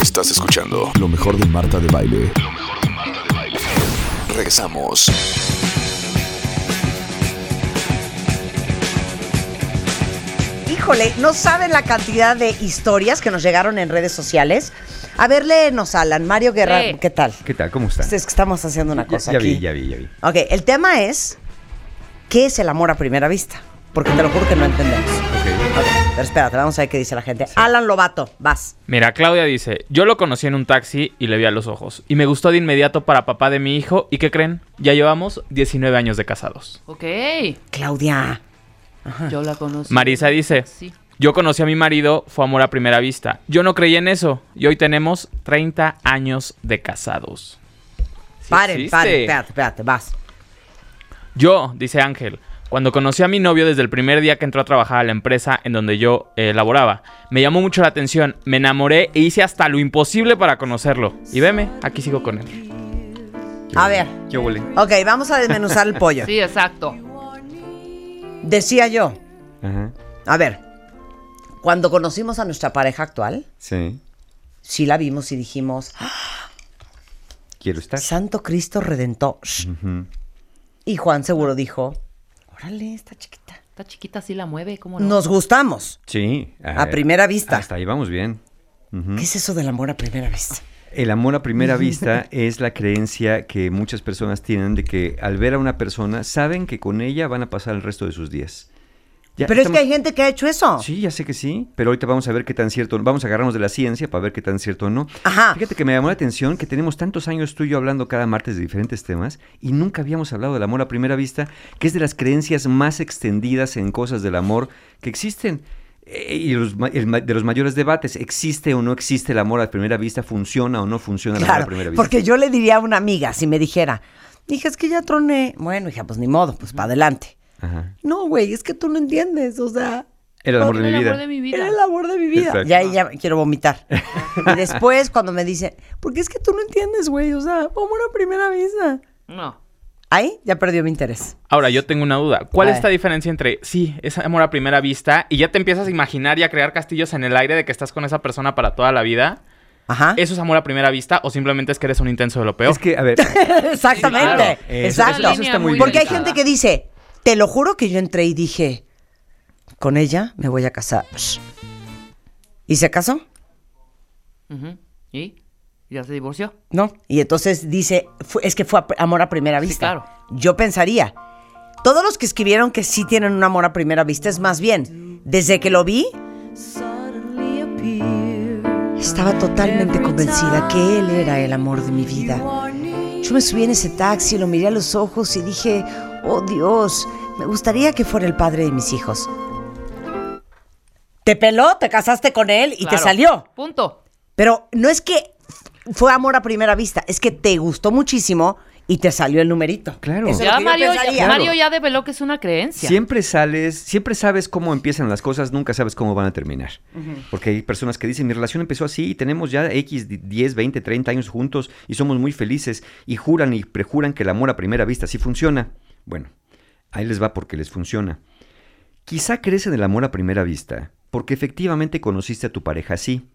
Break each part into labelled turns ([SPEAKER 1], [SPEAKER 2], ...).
[SPEAKER 1] Estás escuchando lo mejor de Marta de Baile. Lo mejor de Marta de Baile. Regresamos.
[SPEAKER 2] Híjole, no saben la cantidad de historias que nos llegaron en redes sociales. A ver, léenos, Alan. Mario Guerra,
[SPEAKER 3] Sí.
[SPEAKER 2] ¿qué tal?
[SPEAKER 4] ¿Qué tal? ¿Cómo están?
[SPEAKER 2] Es que estamos haciendo una
[SPEAKER 4] Ya-
[SPEAKER 2] cosa
[SPEAKER 4] ya,
[SPEAKER 2] aquí.
[SPEAKER 4] vi, ya vi, ya vi.
[SPEAKER 2] Ok, el tema es, ¿qué es el amor a primera vista? Porque te lo juro que no entendemos.
[SPEAKER 4] Ok.
[SPEAKER 2] Pero espérate, vamos a ver qué dice la gente. Alan Lobato, vas.
[SPEAKER 5] Mira, Claudia dice, yo lo conocí en un taxi y le vi a los ojos. Y me gustó de inmediato para papá de mi hijo. ¿Y qué creen? Ya llevamos 19 años de casados.
[SPEAKER 3] Ok.
[SPEAKER 2] Claudia.
[SPEAKER 3] Yo la conozco.
[SPEAKER 5] Marisa dice,
[SPEAKER 3] Sí.
[SPEAKER 5] yo conocí a mi marido, fue amor a primera vista. Yo no creí en eso. Y hoy tenemos 30 años de casados. Sí
[SPEAKER 2] paren,
[SPEAKER 5] existe.
[SPEAKER 2] paren, espérate, espérate, vas.
[SPEAKER 5] Yo, dice Ángel, cuando conocí a mi novio desde el primer día que entró a trabajar a la empresa en donde yo eh, laboraba, me llamó mucho la atención, me enamoré e hice hasta lo imposible para conocerlo. Y veme, aquí sigo con él.
[SPEAKER 2] A ver,
[SPEAKER 4] ¿Qué huele?
[SPEAKER 2] ok, vamos a desmenuzar el pollo.
[SPEAKER 3] Sí, exacto.
[SPEAKER 2] Decía yo,
[SPEAKER 4] Ajá.
[SPEAKER 2] a ver, cuando conocimos a nuestra pareja actual,
[SPEAKER 4] Sí.
[SPEAKER 2] sí la vimos y dijimos, "Ah,
[SPEAKER 4] Quiero estar.
[SPEAKER 2] Santo Cristo Redentor.
[SPEAKER 4] Ujú.
[SPEAKER 2] Y Juan seguro dijo, órale, está chiquita.
[SPEAKER 3] Esta chiquita sí la mueve, ¿cómo no?
[SPEAKER 2] Nos gustamos.
[SPEAKER 4] Sí.
[SPEAKER 2] A primera vista.
[SPEAKER 4] Hasta ahí vamos bien.
[SPEAKER 2] ¿Qué es eso del amor a primera vista?
[SPEAKER 4] El amor a primera vista es la creencia que muchas personas tienen de que al ver a una persona saben que con ella van a pasar el resto de sus días. Ya
[SPEAKER 2] Pero es que hay gente que ha hecho eso.
[SPEAKER 4] Sí, ya sé que sí, pero ahorita vamos a ver qué tan cierto, vamos a agarrarnos de la ciencia para ver qué tan cierto o no.
[SPEAKER 2] Ajá.
[SPEAKER 4] Fíjate que me llamó la atención que tenemos tantos años tú y yo hablando cada martes de diferentes temas y nunca habíamos hablado del amor a primera vista, que es de las creencias más extendidas en cosas del amor que existen. Eh, y los el de los mayores debates, ¿existe o no existe el amor a primera vista? ¿Funciona o no funciona el amor
[SPEAKER 2] Claro,
[SPEAKER 4] a primera vista?
[SPEAKER 2] porque yo le diría a una amiga, si me dijera, hija, es que ya troné. Bueno, hija, pues ni modo, pues para adelante.
[SPEAKER 4] Ajá.
[SPEAKER 2] No, güey, es que tú no entiendes, o sea,
[SPEAKER 4] Era el amor de mi
[SPEAKER 3] el
[SPEAKER 4] vida.
[SPEAKER 3] amor de mi vida.
[SPEAKER 2] era el amor de mi vida.
[SPEAKER 4] Exacto.
[SPEAKER 2] Y ahí ya quiero vomitar. y después cuando me dice, porque es que tú no entiendes, güey, o sea, amor a primera vista.
[SPEAKER 3] No.
[SPEAKER 2] Ahí ya perdió mi interés.
[SPEAKER 5] Ahora, yo tengo una duda. ¿Cuál
[SPEAKER 2] A
[SPEAKER 5] es
[SPEAKER 2] ver.
[SPEAKER 5] esta diferencia entre, sí, es amor a primera vista y ya te empiezas a imaginar y a crear castillos en el aire de que estás con esa persona para toda la vida?
[SPEAKER 2] Ajá.
[SPEAKER 5] ¿Eso es amor a primera vista o simplemente es que eres un intenso de lo peor?
[SPEAKER 4] Es que, a ver,
[SPEAKER 2] Exactamente.
[SPEAKER 5] claro.
[SPEAKER 4] Eso-
[SPEAKER 2] Exacto.
[SPEAKER 3] eso está muy
[SPEAKER 2] Porque hay gente que dice, te lo juro que yo entré y dije, con ella me voy a casar. ¿Y se casó?
[SPEAKER 3] ¿Y? ¿Ya se divorció?
[SPEAKER 2] No. Y entonces dice, fue- es que fue amor a primera
[SPEAKER 3] Sí,
[SPEAKER 2] vista.
[SPEAKER 3] claro.
[SPEAKER 2] Yo pensaría, todos los que escribieron que sí tienen un amor a primera vista es más bien, desde que lo vi, estaba totalmente convencida que él era el amor de mi vida. Yo me subí en ese taxi, lo miré a los ojos y dije, oh Dios, me gustaría que fuera el padre de mis hijos. Te peló, te casaste con él y te salió.
[SPEAKER 3] Punto.
[SPEAKER 2] Pero no es que fue amor a primera vista, es que te gustó muchísimo y te salió el numerito.
[SPEAKER 4] Claro.
[SPEAKER 2] Eso es lo
[SPEAKER 3] Ya Mario, ya. Mario ya develó que es una creencia.
[SPEAKER 4] Siempre sales, siempre sabes cómo empiezan las cosas, nunca sabes cómo van a terminar. Porque hay personas que dicen, mi relación empezó así y tenemos ya X, 10, 20, 30 años juntos y somos muy felices y juran y prejuran que el amor a primera vista sí funciona. Bueno, ahí les va porque les funciona. Quizá crees en el amor a primera vista porque efectivamente conociste a tu pareja así.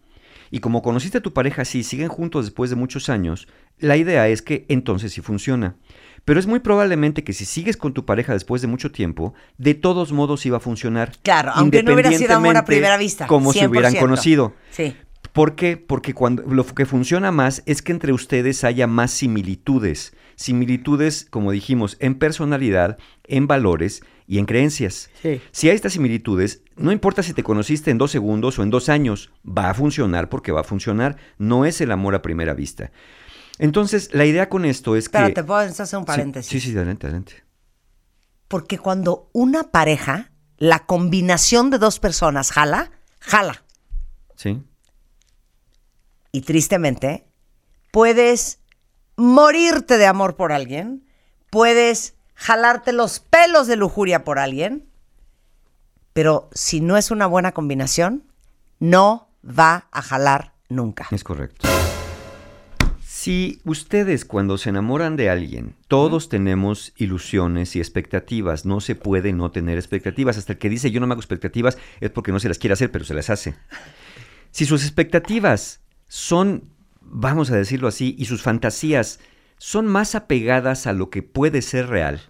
[SPEAKER 4] Y como conociste a tu pareja así siguen juntos después de muchos años, la idea es que entonces sí funciona. Pero es muy probablemente que si sigues con tu pareja después de mucho tiempo, de todos modos iba a funcionar.
[SPEAKER 2] Claro, aunque no hubiera sido amor a primera vista,
[SPEAKER 4] Como si hubieran
[SPEAKER 2] 100%.
[SPEAKER 4] conocido.
[SPEAKER 2] Sí.
[SPEAKER 4] ¿Por qué? Porque cuando, lo que funciona más es que entre ustedes haya más similitudes. Similitudes, como dijimos, en personalidad, en valores y en creencias.
[SPEAKER 2] Sí.
[SPEAKER 4] Si hay estas similitudes, no importa si te conociste en dos segundos o en dos años, va a funcionar porque va a funcionar. No es el amor a primera vista. Entonces, la idea con esto es que...
[SPEAKER 2] Espérate, ¿puedo hacer un
[SPEAKER 4] Sí,
[SPEAKER 2] paréntesis?
[SPEAKER 4] Sí, sí, adelante, adelante.
[SPEAKER 2] Porque cuando una pareja, la combinación de dos personas jala, jala.
[SPEAKER 4] Sí.
[SPEAKER 2] Y tristemente, puedes morirte de amor por alguien, puedes jalarte los pelos de lujuria por alguien, pero si no es una buena combinación, no va a jalar nunca.
[SPEAKER 4] Es correcto. Si ustedes cuando se enamoran de alguien, todos tenemos ilusiones y expectativas, no se puede no tener expectativas. Hasta el que dice yo no me hago expectativas es porque no se las quiere hacer, pero se las hace. Si sus expectativas son, vamos a decirlo así, y sus fantasías son más apegadas a lo que puede ser real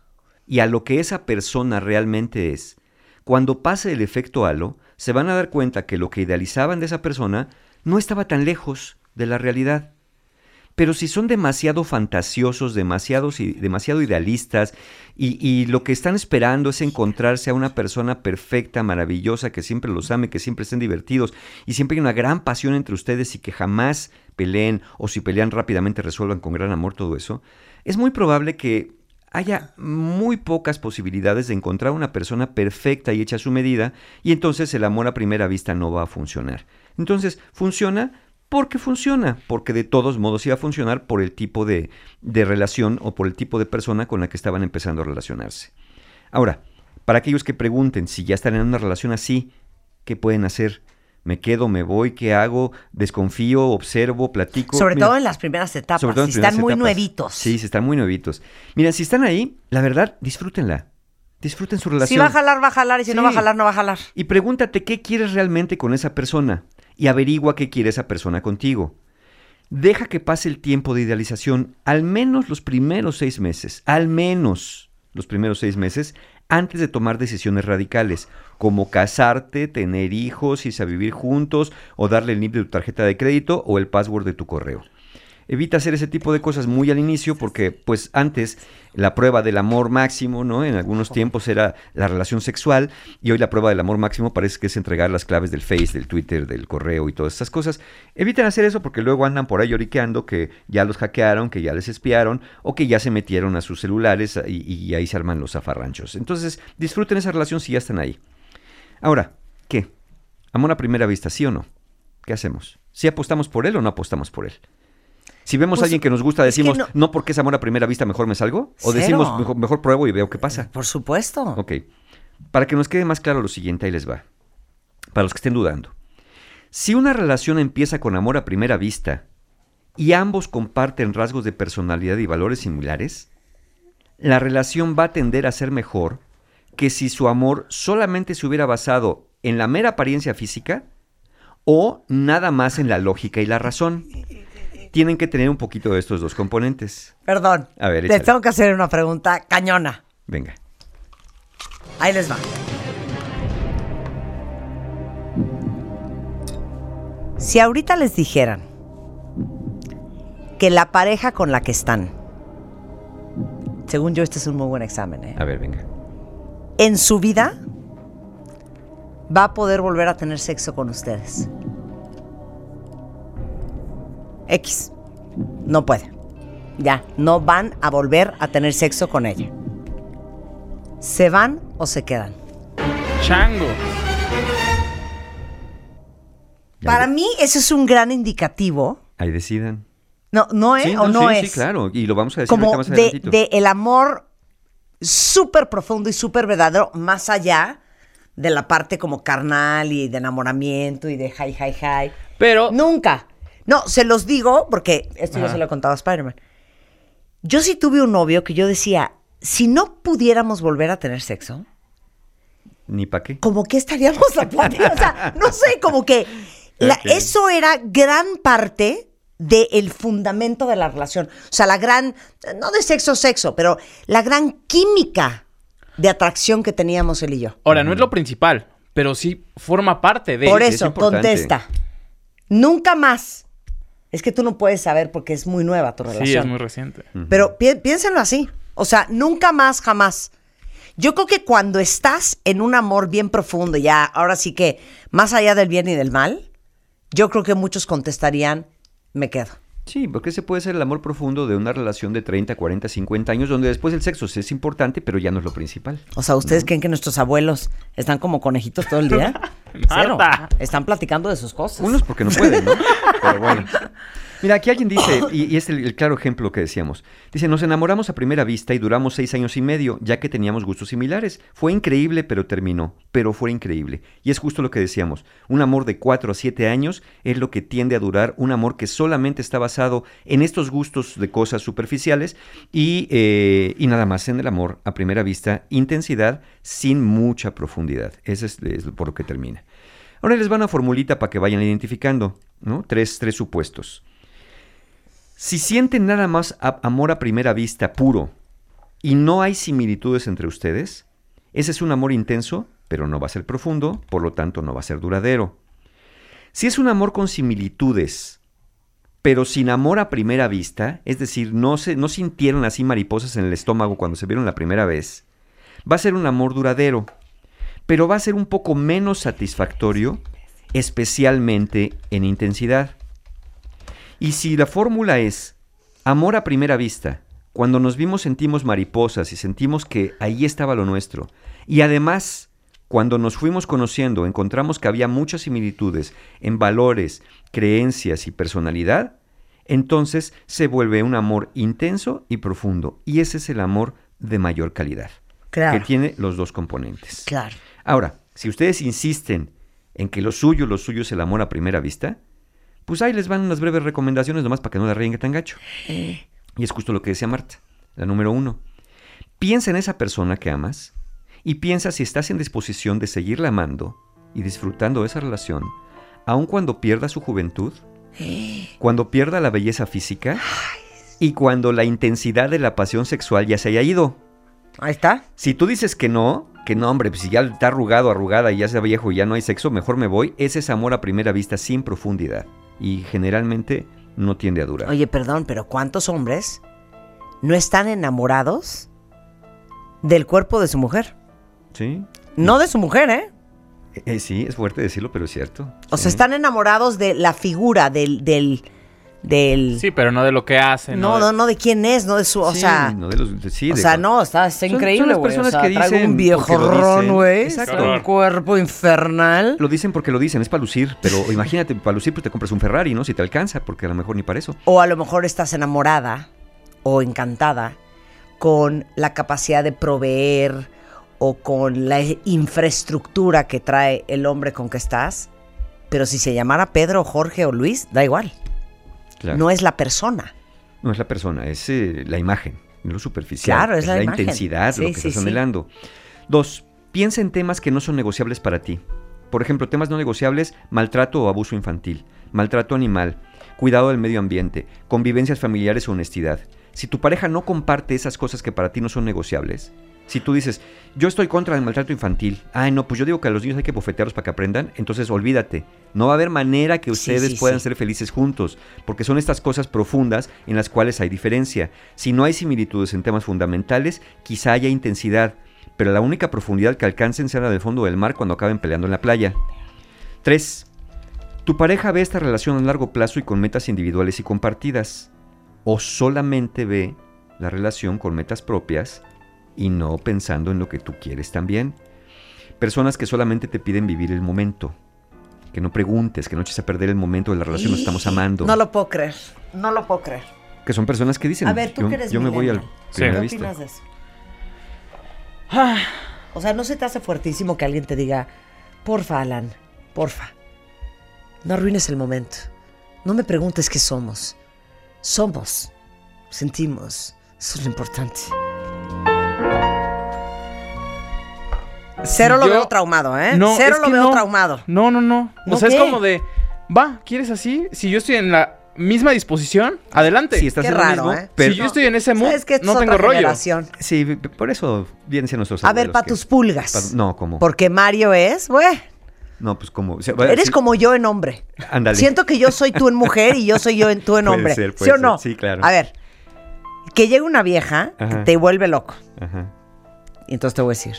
[SPEAKER 4] y a lo que esa persona realmente es, cuando pase el efecto halo, se van a dar cuenta que lo que idealizaban de esa persona no estaba tan lejos de la realidad. Pero si son demasiado fantasiosos, demasiados y, demasiado idealistas, y, y, lo que están esperando es encontrarse a una persona perfecta, maravillosa, que siempre los ame, que siempre estén divertidos, y siempre hay una gran pasión entre ustedes y que jamás peleen, o si pelean rápidamente resuelvan con gran amor todo eso, es muy probable que haya muy pocas posibilidades de encontrar una persona perfecta y hecha a su medida, y entonces el amor a primera vista no va a funcionar. Entonces, funciona porque funciona, porque de todos modos iba a funcionar por el tipo de, de, relación o por el tipo de persona con la que estaban empezando a relacionarse. Ahora, para aquellos que pregunten si ya están en una relación así, ¿qué pueden hacer? ¿Me quedo, me voy? ¿Qué hago? ¿Desconfío? ¿Observo? ¿Platico?
[SPEAKER 2] Sobre Mira, todo en las primeras etapas, sobre todo si están muy etapas. nuevitos.
[SPEAKER 4] Sí, si están muy nuevitos. Mira, si están ahí, la verdad, disfrútenla. Disfruten su relación.
[SPEAKER 2] Si va a jalar, va a jalar, y si sí. no va a jalar, no va a jalar.
[SPEAKER 4] Y pregúntate qué quieres realmente con esa persona y averigua qué quiere esa persona contigo. Deja que pase el tiempo de idealización, al menos los primeros seis meses, al menos los primeros seis meses, antes de tomar decisiones radicales, como casarte, tener hijos, irse a vivir juntos, o darle el NIP de tu tarjeta de crédito o el password de tu correo. Evita hacer ese tipo de cosas muy al inicio porque pues antes la prueba del amor máximo, ¿no? En algunos tiempos era la relación sexual y hoy la prueba del amor máximo parece que es entregar las claves del Face, del Twitter, del correo y todas esas cosas. Eviten hacer eso porque luego andan por ahí lloriqueando que ya los hackearon, que ya les espiaron o que ya se metieron a sus celulares y, y ahí se arman los zafarranchos. Entonces disfruten esa relación si ya están ahí. Ahora, ¿qué? ¿Amor a primera vista, sí o no? ¿Qué hacemos? ¿Si apostamos por él o no apostamos por él? Si vemos
[SPEAKER 2] Pues,
[SPEAKER 4] a alguien que nos gusta, decimos,
[SPEAKER 2] no-
[SPEAKER 4] no... porque es amor a primera vista, mejor me salgo. O
[SPEAKER 2] Cero.
[SPEAKER 4] decimos, mejor, mejor pruebo y veo qué pasa.
[SPEAKER 2] Por supuesto.
[SPEAKER 4] Ok. Para que nos quede más claro lo siguiente, ahí les va. Para los que estén dudando. Si una relación empieza con amor a primera vista y ambos comparten rasgos de personalidad y valores similares, la relación va a tender a ser mejor que si su amor solamente se hubiera basado en la mera apariencia física o nada más en la lógica y la razón. Tienen que tener un poquito de estos dos componentes.
[SPEAKER 2] Perdón.
[SPEAKER 4] A ver,
[SPEAKER 2] les tengo que hacer una pregunta cañona.
[SPEAKER 4] Venga.
[SPEAKER 2] Ahí les va. Si ahorita les dijeran que la pareja con la que están, según yo este es un muy buen examen, ¿eh?
[SPEAKER 4] A ver, venga.
[SPEAKER 2] en su vida va a poder volver a tener sexo con ustedes. X. No puede. Ya, no van a volver a tener sexo con ella. ¿Se van o se quedan?
[SPEAKER 5] Chango.
[SPEAKER 2] Para mí eso es un gran indicativo.
[SPEAKER 4] Ahí decidan.
[SPEAKER 2] No, no es
[SPEAKER 4] Sí,
[SPEAKER 2] o no,
[SPEAKER 4] sí,
[SPEAKER 2] es.
[SPEAKER 4] Sí, claro. Y lo vamos a decir
[SPEAKER 2] Como
[SPEAKER 4] más
[SPEAKER 2] de, de el amor súper profundo y súper verdadero, más allá de la parte como carnal y de enamoramiento y de hi, hi, hi.
[SPEAKER 5] Pero
[SPEAKER 2] Nunca. No, se los digo porque esto ya
[SPEAKER 5] Ajá.
[SPEAKER 2] se lo he contado a Spider-Man. Yo sí tuve un novio que yo decía, si no pudiéramos volver a tener sexo,
[SPEAKER 4] Ni para qué.
[SPEAKER 2] como que estaríamos la plática. O sea, no sé, como que la- eso era gran parte del fundamento de la relación. O sea, la gran, no de sexo, sexo, pero la gran química de atracción que teníamos él y yo.
[SPEAKER 5] ahora no es lo principal, pero sí forma parte de.
[SPEAKER 2] Por
[SPEAKER 4] es
[SPEAKER 2] eso,
[SPEAKER 4] importante.
[SPEAKER 2] contesta. Nunca más. Es que tú no puedes saber porque es muy nueva tu relación.
[SPEAKER 5] Sí, es muy reciente.
[SPEAKER 2] Pero pi- piénsenlo así. O sea, nunca más, jamás. Yo creo que cuando estás en un amor bien profundo, ya, ahora sí que más allá del bien y del mal, yo creo que muchos contestarían, me quedo.
[SPEAKER 4] Sí, porque ese puede ser el amor profundo de una relación de 30, 40, 50 años, donde después el sexo sí es importante, pero ya no es lo principal.
[SPEAKER 2] O sea, ¿ustedes creen que nuestros abuelos están como conejitos todo el día? Cero.
[SPEAKER 5] Marta.
[SPEAKER 2] Están platicando de sus cosas.
[SPEAKER 4] Unos porque no pueden, ¿no? Pero bueno. Mira, aquí alguien dice, y, y es el, el claro ejemplo que decíamos, dice, nos enamoramos a primera vista y duramos seis años y medio, ya que teníamos gustos similares. Fue increíble, pero terminó, pero fue increíble. Y es justo lo que decíamos, un amor de cuatro a siete años es lo que tiende a durar, un amor que solamente está basado en estos gustos de cosas superficiales y, eh, y nada más en el amor a primera vista, intensidad sin mucha profundidad. Ese es, es por lo que termina. Ahora les va una formulita para que vayan identificando. ¿no? Tres, tres supuestos. Si sienten nada más amor a primera vista puro y no hay similitudes entre ustedes, ese es un amor intenso, pero no va a ser profundo, por lo tanto no va a ser duradero. Si es un amor con similitudes, pero sin amor a primera vista, es decir, no, se, no sintieron así mariposas en el estómago cuando se vieron la primera vez, va a ser un amor duradero, pero va a ser un poco menos satisfactorio, especialmente en intensidad. Y si la fórmula es amor a primera vista, cuando nos vimos sentimos mariposas y sentimos que ahí estaba lo nuestro, y además cuando nos fuimos conociendo encontramos que había muchas similitudes en valores, creencias y personalidad, entonces se vuelve un amor intenso y profundo, y ese es el amor de mayor calidad,
[SPEAKER 2] Claro.
[SPEAKER 4] que tiene los dos componentes.
[SPEAKER 2] Claro.
[SPEAKER 4] Ahora, si ustedes insisten en que lo suyo, lo suyo es el amor a primera vista, pues ahí les van unas breves recomendaciones nomás para que no la ríen tan gacho. Y es justo lo que decía Marta, la número uno. Piensa en esa persona que amas y piensa si estás en disposición de seguirla amando y disfrutando de esa relación, aun cuando pierda su juventud, cuando pierda la belleza física y cuando la intensidad de la pasión sexual ya se haya ido.
[SPEAKER 2] Ahí está.
[SPEAKER 4] Si tú dices que no, que no, hombre, pues si ya está arrugado, arrugada y ya sea viejo y ya no hay sexo, mejor me voy, ese es amor a primera vista sin profundidad. Y generalmente no tiende a durar.
[SPEAKER 2] Oye, perdón, pero ¿cuántos hombres no están enamorados del cuerpo de su mujer?
[SPEAKER 4] Sí.
[SPEAKER 2] No de su mujer, ¿eh?
[SPEAKER 4] Eh, eh, sí, es fuerte decirlo, pero es cierto.
[SPEAKER 2] O
[SPEAKER 4] Sí.
[SPEAKER 2] sea, están enamorados de la figura, del... del, del
[SPEAKER 5] Sí, pero no de lo que hace.
[SPEAKER 2] no,
[SPEAKER 5] de-
[SPEAKER 2] no, no de quién es, no de su... O
[SPEAKER 4] Sí,
[SPEAKER 2] sea...
[SPEAKER 4] no de los- de- sí,
[SPEAKER 2] o
[SPEAKER 4] de-
[SPEAKER 2] sea, no, está, está
[SPEAKER 4] Son- son
[SPEAKER 2] increíble,
[SPEAKER 4] las
[SPEAKER 2] güey. O
[SPEAKER 4] personas
[SPEAKER 2] sea,
[SPEAKER 4] que
[SPEAKER 2] traigo
[SPEAKER 4] dicen
[SPEAKER 2] un güey. Un cuerpo infernal.
[SPEAKER 4] Lo dicen porque lo dicen, es para lucir, pero imagínate, para lucir pues te compras un Ferrari, ¿no? Si te alcanza, porque a lo mejor ni para eso.
[SPEAKER 2] O a lo mejor estás enamorada o encantada con la capacidad de proveer o con la infraestructura que trae el hombre con que estás. Pero si se llamara Pedro, Jorge o Luis, da igual.
[SPEAKER 4] Claro.
[SPEAKER 2] No es la persona.
[SPEAKER 4] No es la persona, es eh, la imagen, lo superficial.
[SPEAKER 2] Claro, es la imagen.
[SPEAKER 4] intensidad,
[SPEAKER 2] Sí,
[SPEAKER 4] lo que
[SPEAKER 2] sí,
[SPEAKER 4] estás
[SPEAKER 2] sí.
[SPEAKER 4] anhelando. Dos, piensa en temas que no son negociables para ti. Por ejemplo, temas no negociables, maltrato o abuso infantil, maltrato animal, cuidado del medio ambiente, convivencias familiares o honestidad. Si tu pareja no comparte esas cosas que para ti no son negociables, si tú dices, yo estoy contra el maltrato infantil, ay no, pues yo digo que a los niños hay que bofetearlos para que aprendan, entonces olvídate, no va a haber manera que ustedes
[SPEAKER 2] sí,
[SPEAKER 4] puedan
[SPEAKER 2] sí.
[SPEAKER 4] ser felices juntos, porque son estas cosas profundas en las cuales hay diferencia. Si no hay similitudes en temas fundamentales, quizá haya intensidad, pero la única profundidad que alcancen será del fondo del mar cuando acaben peleando en la playa. 3. Tu pareja ve esta relación a largo plazo y con metas individuales y compartidas, o solamente ve la relación con metas propias y no pensando en lo que tú quieres también. Personas que solamente te piden vivir el momento. Que no preguntes, que no eches a perder el momento de la relación, nos estamos amando.
[SPEAKER 2] No lo puedo creer. No lo puedo creer.
[SPEAKER 4] Que son personas que dicen,
[SPEAKER 2] A ver, tú
[SPEAKER 4] yo,
[SPEAKER 2] que eres
[SPEAKER 4] yo me voy al.
[SPEAKER 5] Sí.
[SPEAKER 2] ¿Qué
[SPEAKER 4] vista.
[SPEAKER 2] opinas de eso? O sea, ¿no se te hace fuertísimo que alguien te diga, porfa, Alan, porfa, no arruines el momento. No me preguntes qué somos. Somos, sentimos, eso es lo importante. Cero lo
[SPEAKER 5] Yo-
[SPEAKER 2] veo traumado, ¿eh?
[SPEAKER 5] No,
[SPEAKER 2] Cero
[SPEAKER 5] es
[SPEAKER 2] lo
[SPEAKER 5] que
[SPEAKER 2] veo
[SPEAKER 5] no.
[SPEAKER 2] traumado.
[SPEAKER 5] No, no, no.
[SPEAKER 2] ¿No
[SPEAKER 5] o sea,
[SPEAKER 2] qué?
[SPEAKER 5] es como de, va, ¿quieres así? Si yo estoy en la misma disposición, adelante.
[SPEAKER 4] Si estás
[SPEAKER 2] Qué
[SPEAKER 4] en
[SPEAKER 2] raro,
[SPEAKER 4] mismo,
[SPEAKER 2] ¿eh?
[SPEAKER 4] pero-
[SPEAKER 5] si yo estoy en ese mood.
[SPEAKER 2] Esto
[SPEAKER 5] no
[SPEAKER 2] es
[SPEAKER 5] tengo
[SPEAKER 2] otra
[SPEAKER 5] rollo.
[SPEAKER 2] generación.
[SPEAKER 4] Sí, por eso vienen siendo nuestros
[SPEAKER 2] A ver, para
[SPEAKER 4] que-
[SPEAKER 2] tus pulgas.
[SPEAKER 4] pa- no, como.
[SPEAKER 2] Porque Mario es, güey,
[SPEAKER 4] No, pues como. o sea,
[SPEAKER 2] eres
[SPEAKER 4] sí,
[SPEAKER 2] como yo en hombre.
[SPEAKER 4] Ándale.
[SPEAKER 2] Siento que yo soy tú en mujer y yo soy yo en tú en
[SPEAKER 4] Puede
[SPEAKER 2] hombre. ¿Sí o no?
[SPEAKER 4] ser. Sí, claro.
[SPEAKER 2] A ver, que llegue una vieja que
[SPEAKER 4] Ajá.
[SPEAKER 2] te vuelve loco.
[SPEAKER 4] Ajá.
[SPEAKER 2] Y entonces te voy a decir,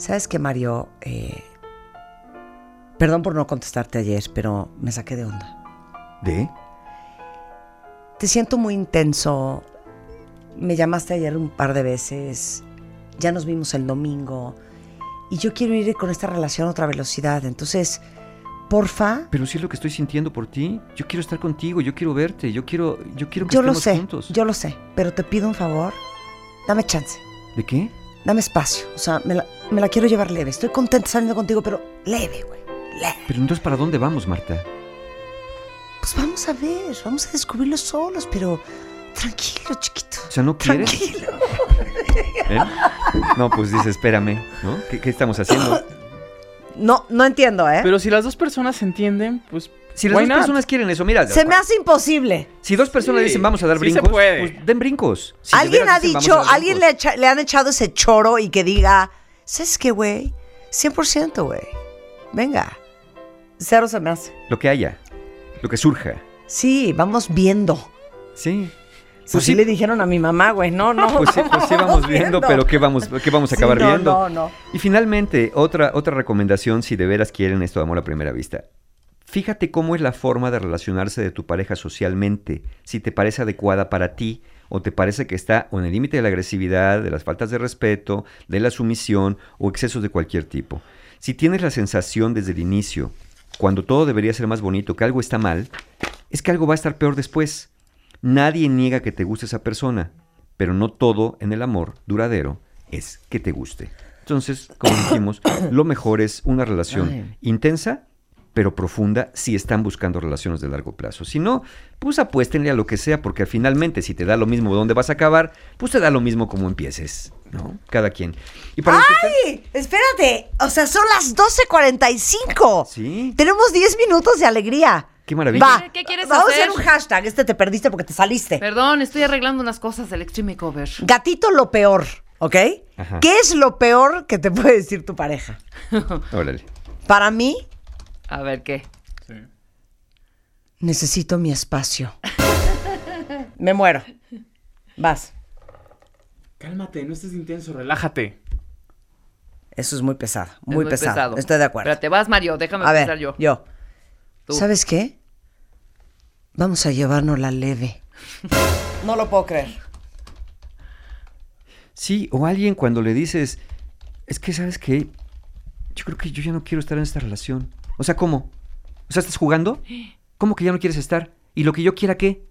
[SPEAKER 2] ¿sabes qué, Mario? Eh, perdón por no contestarte ayer, pero me saqué de onda.
[SPEAKER 4] ¿De?
[SPEAKER 2] Te siento muy intenso. Me llamaste ayer un par de veces. Ya nos vimos el domingo. Y yo quiero ir con esta relación a otra velocidad. Entonces, porfa,
[SPEAKER 4] Pero sí es lo que estoy sintiendo por ti. Yo quiero estar contigo, yo quiero verte, yo quiero, yo quiero que
[SPEAKER 2] yo lo
[SPEAKER 4] estemos
[SPEAKER 2] sé,
[SPEAKER 4] juntos.
[SPEAKER 2] yo lo sé. Pero te pido un favor. Dame chance.
[SPEAKER 4] ¿De qué?
[SPEAKER 2] Dame espacio. O sea, me la, me la quiero llevar leve. Estoy contenta saliendo contigo, pero leve, güey. Leve.
[SPEAKER 4] Pero entonces, ¿para dónde vamos, Marta?
[SPEAKER 2] Pues vamos a ver, vamos a descubrirlo solos, pero tranquilo, chiquito.
[SPEAKER 4] O sea, ¿no quieres?
[SPEAKER 2] Tranquilo.
[SPEAKER 4] ¿Eh? No, pues dice, espérame, ¿no? ¿Qué, qué estamos haciendo?
[SPEAKER 2] No, no entiendo, ¿eh?
[SPEAKER 5] Pero si las dos personas se entienden, pues
[SPEAKER 4] Si las
[SPEAKER 5] Why
[SPEAKER 4] dos
[SPEAKER 5] not?
[SPEAKER 4] personas quieren eso, mira.
[SPEAKER 2] Se me hace imposible.
[SPEAKER 4] Si dos personas
[SPEAKER 5] Sí,
[SPEAKER 4] dicen vamos a dar
[SPEAKER 5] sí se
[SPEAKER 4] brincos,
[SPEAKER 5] puede.
[SPEAKER 4] pues den brincos. Si de
[SPEAKER 2] ¿Alguien
[SPEAKER 4] veras
[SPEAKER 2] ha
[SPEAKER 4] dicen, "Vamos
[SPEAKER 2] dicho,
[SPEAKER 4] dar
[SPEAKER 2] alguien le,
[SPEAKER 4] brincos".
[SPEAKER 2] echa- le han echado ese choro y que diga, ¿sabes qué, güey? 100%, güey. Venga. Cero se me hace.
[SPEAKER 4] Lo que haya, lo que surja.
[SPEAKER 2] Sí, vamos viendo.
[SPEAKER 4] Sí.
[SPEAKER 2] Pues sí le dijeron a mi mamá, güey. No, no.
[SPEAKER 4] Pues sí, pues sí vamos viendo, pero ¿qué vamos, qué vamos a
[SPEAKER 2] Sí,
[SPEAKER 4] acabar
[SPEAKER 2] no,
[SPEAKER 4] viendo?
[SPEAKER 2] no, no.
[SPEAKER 4] Y finalmente, otra, otra recomendación, si de veras quieren esto de amor a primera vista. Fíjate cómo es la forma de relacionarse de tu pareja socialmente, si te parece adecuada para ti o te parece que está en el límite de la agresividad, de las faltas de respeto, de la sumisión o excesos de cualquier tipo. Si tienes la sensación desde el inicio, cuando todo debería ser más bonito, que algo está mal, es que algo va a estar peor después. Nadie niega que te guste esa persona, pero no todo en el amor duradero es que te guste. Entonces, como dijimos, lo mejor es una relación intensa, pero profunda si están buscando relaciones de largo plazo. Si no, pues apuéstenle a lo que sea, porque finalmente si te da lo mismo dónde vas a acabar, pues te da lo mismo como empieces, ¿no? Cada quien. Y para están-
[SPEAKER 2] ¡Ay! Espérate. O sea, son las 12.45.
[SPEAKER 4] Sí.
[SPEAKER 2] Tenemos 10 minutos de alegría.
[SPEAKER 4] Qué maravilla.
[SPEAKER 2] Va.
[SPEAKER 3] ¿Qué- qué quieres
[SPEAKER 2] Vamos
[SPEAKER 3] hacer?
[SPEAKER 2] a hacer un hashtag. Este te perdiste porque te saliste.
[SPEAKER 3] Perdón, estoy arreglando unas cosas del Extreme Cover.
[SPEAKER 2] Gatito, lo peor, ¿ok?
[SPEAKER 4] Ajá.
[SPEAKER 2] ¿Qué es lo peor que te puede decir tu pareja?
[SPEAKER 4] Órale.
[SPEAKER 2] Para mí,
[SPEAKER 3] A ver, ¿qué?
[SPEAKER 2] necesito mi espacio. Me muero. Vas.
[SPEAKER 5] Cálmate, no estés intenso, relájate.
[SPEAKER 2] Eso es muy pesado.
[SPEAKER 3] Es
[SPEAKER 2] Muy, pesado. Estoy de acuerdo.
[SPEAKER 3] Pero te vas, Mario, déjame
[SPEAKER 2] A
[SPEAKER 3] pensar
[SPEAKER 2] ver,
[SPEAKER 3] yo.
[SPEAKER 2] yo.
[SPEAKER 3] Tú.
[SPEAKER 2] ¿Sabes qué? Vamos a llevarnos la leve. no lo puedo creer.
[SPEAKER 4] Sí, o alguien cuando le dices, es que, ¿sabes qué? Yo creo que yo ya no quiero estar en esta relación. O sea, ¿cómo? O sea, ¿estás jugando? ¿Cómo que ya no quieres estar? ¿Y lo que yo quiera qué?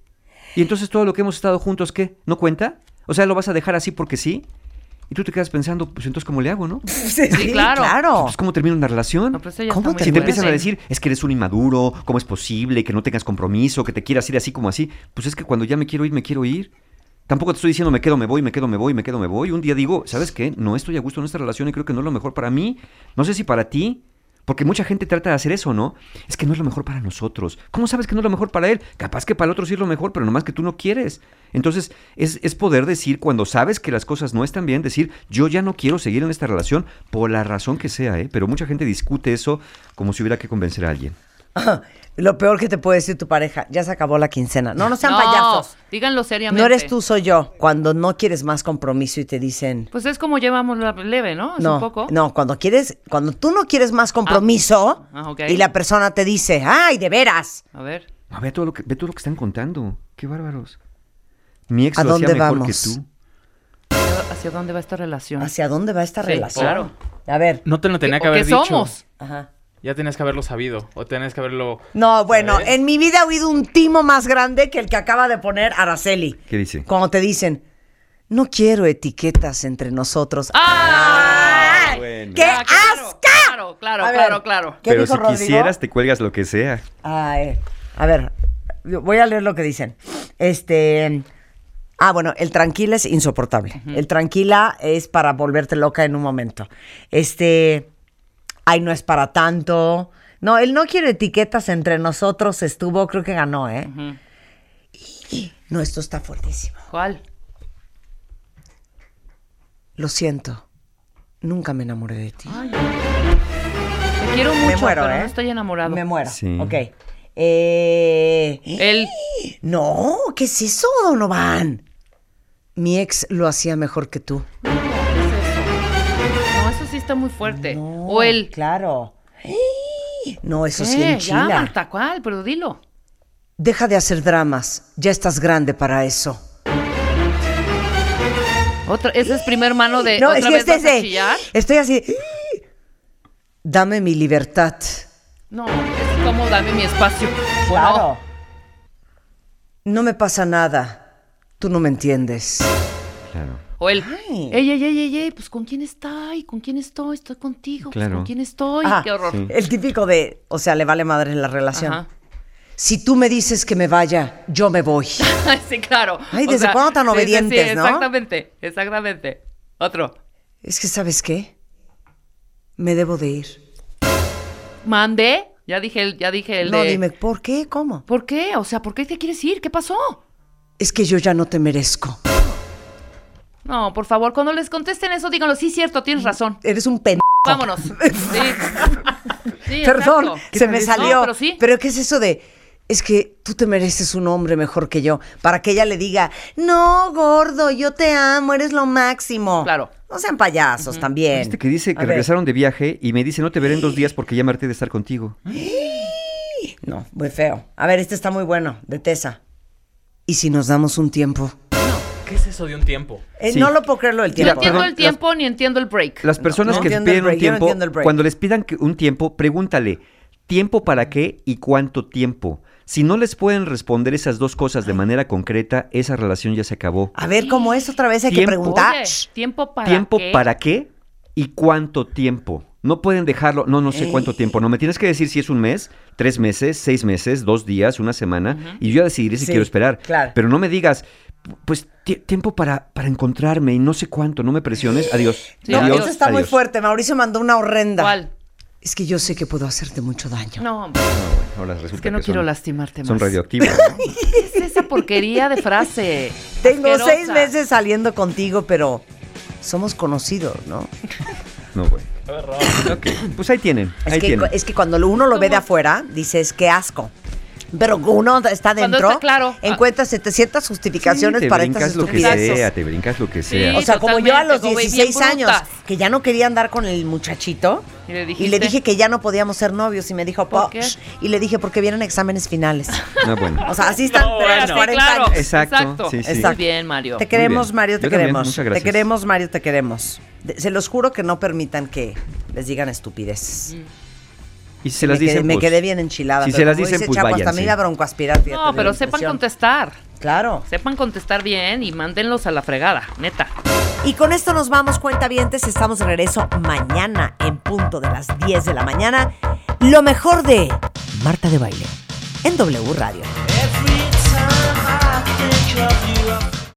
[SPEAKER 4] ¿Y entonces todo lo que hemos estado juntos qué? ¿No cuenta? O sea, ¿lo vas a dejar así porque sí? Y tú te quedas pensando, pues entonces, ¿cómo le hago, no?
[SPEAKER 2] Sí,
[SPEAKER 3] Sí, claro.
[SPEAKER 4] Entonces, ¿cómo termina una relación?
[SPEAKER 3] No, pero eso ya
[SPEAKER 2] ¿Cómo
[SPEAKER 3] está muy
[SPEAKER 4] si te empiezan a decir, es que eres un inmaduro, ¿cómo es posible que no tengas compromiso, que te quieras ir así como así? Pues es que cuando ya me quiero ir, me quiero ir. Tampoco te estoy diciendo me quedo, me voy, me quedo, me voy, me quedo, me voy. Un día digo, ¿sabes qué? No estoy a gusto en esta relación y creo que no es lo mejor para mí. No sé si para ti. Porque mucha gente trata de hacer eso, ¿no? Es que no es lo mejor para nosotros. ¿Cómo sabes que no es lo mejor para él? Capaz que para el otro sí es lo mejor, pero nomás que tú no quieres. Entonces, es, es poder decir, cuando sabes que las cosas no están bien, decir, yo ya no quiero seguir en esta relación por la razón que sea, ¿eh? Pero mucha gente discute eso como si hubiera que convencer a alguien.
[SPEAKER 2] Lo peor que te puede decir tu pareja, ya se acabó la quincena. No, no sean
[SPEAKER 3] No,
[SPEAKER 2] payasos.
[SPEAKER 3] díganlo seriamente.
[SPEAKER 2] No eres tú, soy yo. Cuando no quieres más compromiso y te dicen,
[SPEAKER 3] Pues es como llevamos la leve, ¿no? Es
[SPEAKER 2] no,
[SPEAKER 3] un poco.
[SPEAKER 2] no, cuando quieres, cuando tú no quieres más compromiso
[SPEAKER 3] Ah, ok.
[SPEAKER 2] y la persona te dice, ay, de veras.
[SPEAKER 3] A ver.
[SPEAKER 4] No, ve todo lo que, ve todo lo que están contando. Qué bárbaros. Mi ex
[SPEAKER 2] ¿A
[SPEAKER 4] lo hacía
[SPEAKER 2] dónde
[SPEAKER 4] mejor
[SPEAKER 2] vamos?
[SPEAKER 4] que tú.
[SPEAKER 3] ¿Hacia- ¿Hacia dónde va esta relación?
[SPEAKER 2] ¿Hacia dónde va esta
[SPEAKER 3] Sí,
[SPEAKER 2] relación?
[SPEAKER 3] claro.
[SPEAKER 2] A ver.
[SPEAKER 5] No te lo tenía
[SPEAKER 3] ¿Qué-
[SPEAKER 5] que haber
[SPEAKER 3] qué
[SPEAKER 5] dicho.
[SPEAKER 3] somos?
[SPEAKER 2] Ajá.
[SPEAKER 5] Ya tenías que haberlo sabido. O tenías que haberlo.
[SPEAKER 2] No, bueno,
[SPEAKER 5] ¿Sabes?
[SPEAKER 2] en mi vida he oído un timo más grande que el que acaba de poner Araceli.
[SPEAKER 4] ¿Qué dice?
[SPEAKER 2] Cuando te dicen, no quiero etiquetas entre nosotros.
[SPEAKER 3] ¡Ah!
[SPEAKER 4] bueno.
[SPEAKER 2] ¡Qué
[SPEAKER 3] Ah, claro,
[SPEAKER 2] asca!
[SPEAKER 3] Claro, claro,
[SPEAKER 2] A ver,
[SPEAKER 3] claro, claro.
[SPEAKER 2] ¿Qué
[SPEAKER 4] Pero
[SPEAKER 2] dijo
[SPEAKER 4] si
[SPEAKER 2] Rodrigo?
[SPEAKER 4] quisieras, te cuelgas lo que sea.
[SPEAKER 2] Ay, a ver, voy a leer lo que dicen. Este. Ah, bueno, el tranquila es insoportable. El tranquila es para volverte loca en un momento. Este. Ay, no es para tanto. No, él no quiere etiquetas entre nosotros. Estuvo, creo que ganó, ¿eh? Y- No, esto está fuertísimo.
[SPEAKER 3] ¿Cuál?
[SPEAKER 2] Lo siento. Nunca me enamoré de ti.
[SPEAKER 3] Te quiero mucho,
[SPEAKER 2] me muero,
[SPEAKER 3] pero
[SPEAKER 2] ¿eh?
[SPEAKER 3] no estoy enamorado.
[SPEAKER 2] Me muero.
[SPEAKER 4] Sí.
[SPEAKER 2] Ok. Eh.
[SPEAKER 3] Él.
[SPEAKER 2] No, ¿qué es eso, Donovan? Mi ex lo hacía mejor que tú.
[SPEAKER 3] Está muy fuerte.
[SPEAKER 2] No,
[SPEAKER 3] o él.
[SPEAKER 2] Claro. No, eso sí
[SPEAKER 3] ¿Qué? Ya,
[SPEAKER 2] enchila.
[SPEAKER 3] Marta, ¿cuál? Pero dilo.
[SPEAKER 2] Deja de hacer dramas. Ya estás grande para eso.
[SPEAKER 3] Otra, ese es primer mano de.
[SPEAKER 2] No,
[SPEAKER 3] ¿Otra
[SPEAKER 2] es que
[SPEAKER 3] vez
[SPEAKER 2] este
[SPEAKER 3] vas a chillar?
[SPEAKER 2] Estoy así. Dame mi libertad.
[SPEAKER 3] No, es como dame mi espacio. ¿O
[SPEAKER 2] Claro. No me pasa nada. Tú no me entiendes.
[SPEAKER 4] Claro.
[SPEAKER 3] O él.
[SPEAKER 2] Ay.
[SPEAKER 3] Ey, ey, ey, ey, ey, pues ¿con quién estoy? ¿Con quién estoy? Estoy contigo. pues. ¿Con quién estoy?
[SPEAKER 2] Ah,
[SPEAKER 3] Qué horror.
[SPEAKER 4] sí.
[SPEAKER 2] El típico de, o sea, le vale madre la relación.
[SPEAKER 3] Ajá.
[SPEAKER 2] Si tú me dices que me vaya, yo me voy.
[SPEAKER 3] sí, claro.
[SPEAKER 2] Ay,
[SPEAKER 3] O
[SPEAKER 2] ¿desde
[SPEAKER 3] sea,
[SPEAKER 2] cuándo tan
[SPEAKER 3] sí, sí, sí,
[SPEAKER 2] obedientes, no?
[SPEAKER 3] Exactamente, exactamente. Otro.
[SPEAKER 2] Es que, ¿sabes qué? Me debo de ir.
[SPEAKER 3] Mande. Ya dije el, ya dije el
[SPEAKER 2] No,
[SPEAKER 3] de...
[SPEAKER 2] dime, ¿por qué? ¿Cómo?
[SPEAKER 3] ¿Por qué? O sea, ¿por qué te quieres ir? ¿Qué pasó?
[SPEAKER 2] Es que yo ya no te merezco.
[SPEAKER 3] No, por favor, cuando les contesten eso, díganlo. Sí, cierto, tienes razón.
[SPEAKER 2] Eres un pen...
[SPEAKER 3] Vámonos. Sí. Sí,
[SPEAKER 2] Perdón, se me
[SPEAKER 3] No,
[SPEAKER 2] salió.
[SPEAKER 3] pero sí.
[SPEAKER 2] Pero ¿qué es eso de.? Es que tú te mereces un hombre mejor que yo. Para que ella le diga, no, gordo, yo te amo, eres lo máximo.
[SPEAKER 3] Claro.
[SPEAKER 2] No sean payasos también.
[SPEAKER 4] Este que dice
[SPEAKER 2] A
[SPEAKER 4] que
[SPEAKER 2] ver.
[SPEAKER 4] regresaron de viaje y me dice, no te veré en dos días porque ya me harté de estar contigo.
[SPEAKER 2] No, muy feo. A ver, este está muy bueno, de Tessa. ¿Y si nos damos un tiempo?
[SPEAKER 5] ¿Qué es eso de un tiempo?
[SPEAKER 2] Eh,
[SPEAKER 4] Sí.
[SPEAKER 2] No lo puedo creer lo del
[SPEAKER 3] No
[SPEAKER 2] tiempo.
[SPEAKER 3] entiendo
[SPEAKER 4] perdón,
[SPEAKER 3] el tiempo ni entiendo el break.
[SPEAKER 4] Las personas
[SPEAKER 2] no
[SPEAKER 4] que
[SPEAKER 2] entiendo el
[SPEAKER 4] piden un
[SPEAKER 2] break, no
[SPEAKER 4] tiempo,
[SPEAKER 2] entiendo
[SPEAKER 4] cuando les pidan que- un tiempo, pregúntale, ¿tiempo para qué y cuánto tiempo? Si no les pueden responder esas dos cosas de manera concreta, esa relación ya se acabó.
[SPEAKER 2] A ver, ¿cómo es otra vez? Hay que
[SPEAKER 4] Tiempo.
[SPEAKER 2] preguntar.
[SPEAKER 3] Oye, ¿tiempo para
[SPEAKER 4] ¿Tiempo
[SPEAKER 3] qué?
[SPEAKER 4] para qué y cuánto tiempo? No pueden dejarlo, no, no sé cuánto tiempo, no, me tienes que decir si es un mes, tres meses, seis meses, dos días, una semana, y yo ya decidiré si
[SPEAKER 2] Sí,
[SPEAKER 4] quiero esperar.
[SPEAKER 2] claro.
[SPEAKER 4] Pero no me digas, pues ti- tiempo para, para encontrarme y no sé cuánto, no me presiones, adiós.
[SPEAKER 3] Sí,
[SPEAKER 2] No,
[SPEAKER 3] adiós,
[SPEAKER 2] esto está muy
[SPEAKER 4] adiós.
[SPEAKER 2] fuerte. Mauricio mandó una horrenda.
[SPEAKER 3] ¿Cuál?
[SPEAKER 2] Es que yo sé que puedo hacerte mucho daño.
[SPEAKER 3] No, hombre,
[SPEAKER 4] Ahora resulta
[SPEAKER 3] es que no
[SPEAKER 4] son-
[SPEAKER 3] quiero lastimarte
[SPEAKER 4] Son
[SPEAKER 3] más.
[SPEAKER 4] radioactivos. ¿no?
[SPEAKER 3] ¿Qué es esa porquería de frase?
[SPEAKER 2] Tengo
[SPEAKER 3] Asquerosa.
[SPEAKER 2] seis meses saliendo contigo, pero somos conocidos, ¿no?
[SPEAKER 4] No, güey. Ok, pues ahí tienen,
[SPEAKER 2] Es
[SPEAKER 4] ahí
[SPEAKER 2] que,
[SPEAKER 4] tienen.
[SPEAKER 2] es que cuando uno lo ve de afuera, dices, qué asco. Pero uno está dentro,
[SPEAKER 3] está claro.
[SPEAKER 2] encuentra 700 justificaciones
[SPEAKER 4] Sí, te
[SPEAKER 2] para
[SPEAKER 4] brincas
[SPEAKER 2] estas
[SPEAKER 4] lo que
[SPEAKER 2] estupideces.
[SPEAKER 4] sea, te brincas lo que
[SPEAKER 3] Sí.
[SPEAKER 4] sea.
[SPEAKER 2] O sea, como yo a los
[SPEAKER 3] Totalmente, como bien
[SPEAKER 2] 16 años, que ya no quería andar con el muchachito.
[SPEAKER 3] ¿Y le
[SPEAKER 2] Y
[SPEAKER 3] dijiste?
[SPEAKER 2] le dije que ya no podíamos ser novios y me dijo,
[SPEAKER 3] ¿Por
[SPEAKER 2] "Po,
[SPEAKER 3] qué?
[SPEAKER 2] shh". Y le dije, porque vienen exámenes finales.
[SPEAKER 4] Ah, bueno.
[SPEAKER 2] O sea, así están
[SPEAKER 5] No,
[SPEAKER 2] pero a los
[SPEAKER 5] bueno.
[SPEAKER 2] 40
[SPEAKER 3] claro.
[SPEAKER 2] años.
[SPEAKER 4] Exacto, sí, sí.
[SPEAKER 3] Muy bien, Mario.
[SPEAKER 2] Te queremos. Mario, te
[SPEAKER 4] Yo también,
[SPEAKER 2] queremos.
[SPEAKER 4] muchas
[SPEAKER 2] Te
[SPEAKER 4] gracias.
[SPEAKER 2] queremos, Mario, te queremos. De- se los juro que no permitan que les digan estupideces.
[SPEAKER 4] Y si se las
[SPEAKER 2] me, quedé,
[SPEAKER 4] dicen,
[SPEAKER 2] me
[SPEAKER 4] pues,
[SPEAKER 2] quedé bien enchilada.
[SPEAKER 4] si
[SPEAKER 2] pero
[SPEAKER 4] se las dicen,
[SPEAKER 2] dice
[SPEAKER 4] pues
[SPEAKER 2] Chapo, hasta
[SPEAKER 4] váyanse.
[SPEAKER 2] me iba a broncoaspirar. fíjate,
[SPEAKER 3] No, pero sepan contestar.
[SPEAKER 2] Claro.
[SPEAKER 3] Sepan contestar bien y mándenlos a la fregada, neta.
[SPEAKER 2] Y con esto nos vamos, cuentavientes. Estamos de regreso mañana en punto de las 10 de la mañana. Lo mejor de Marta de Baile en W Radio.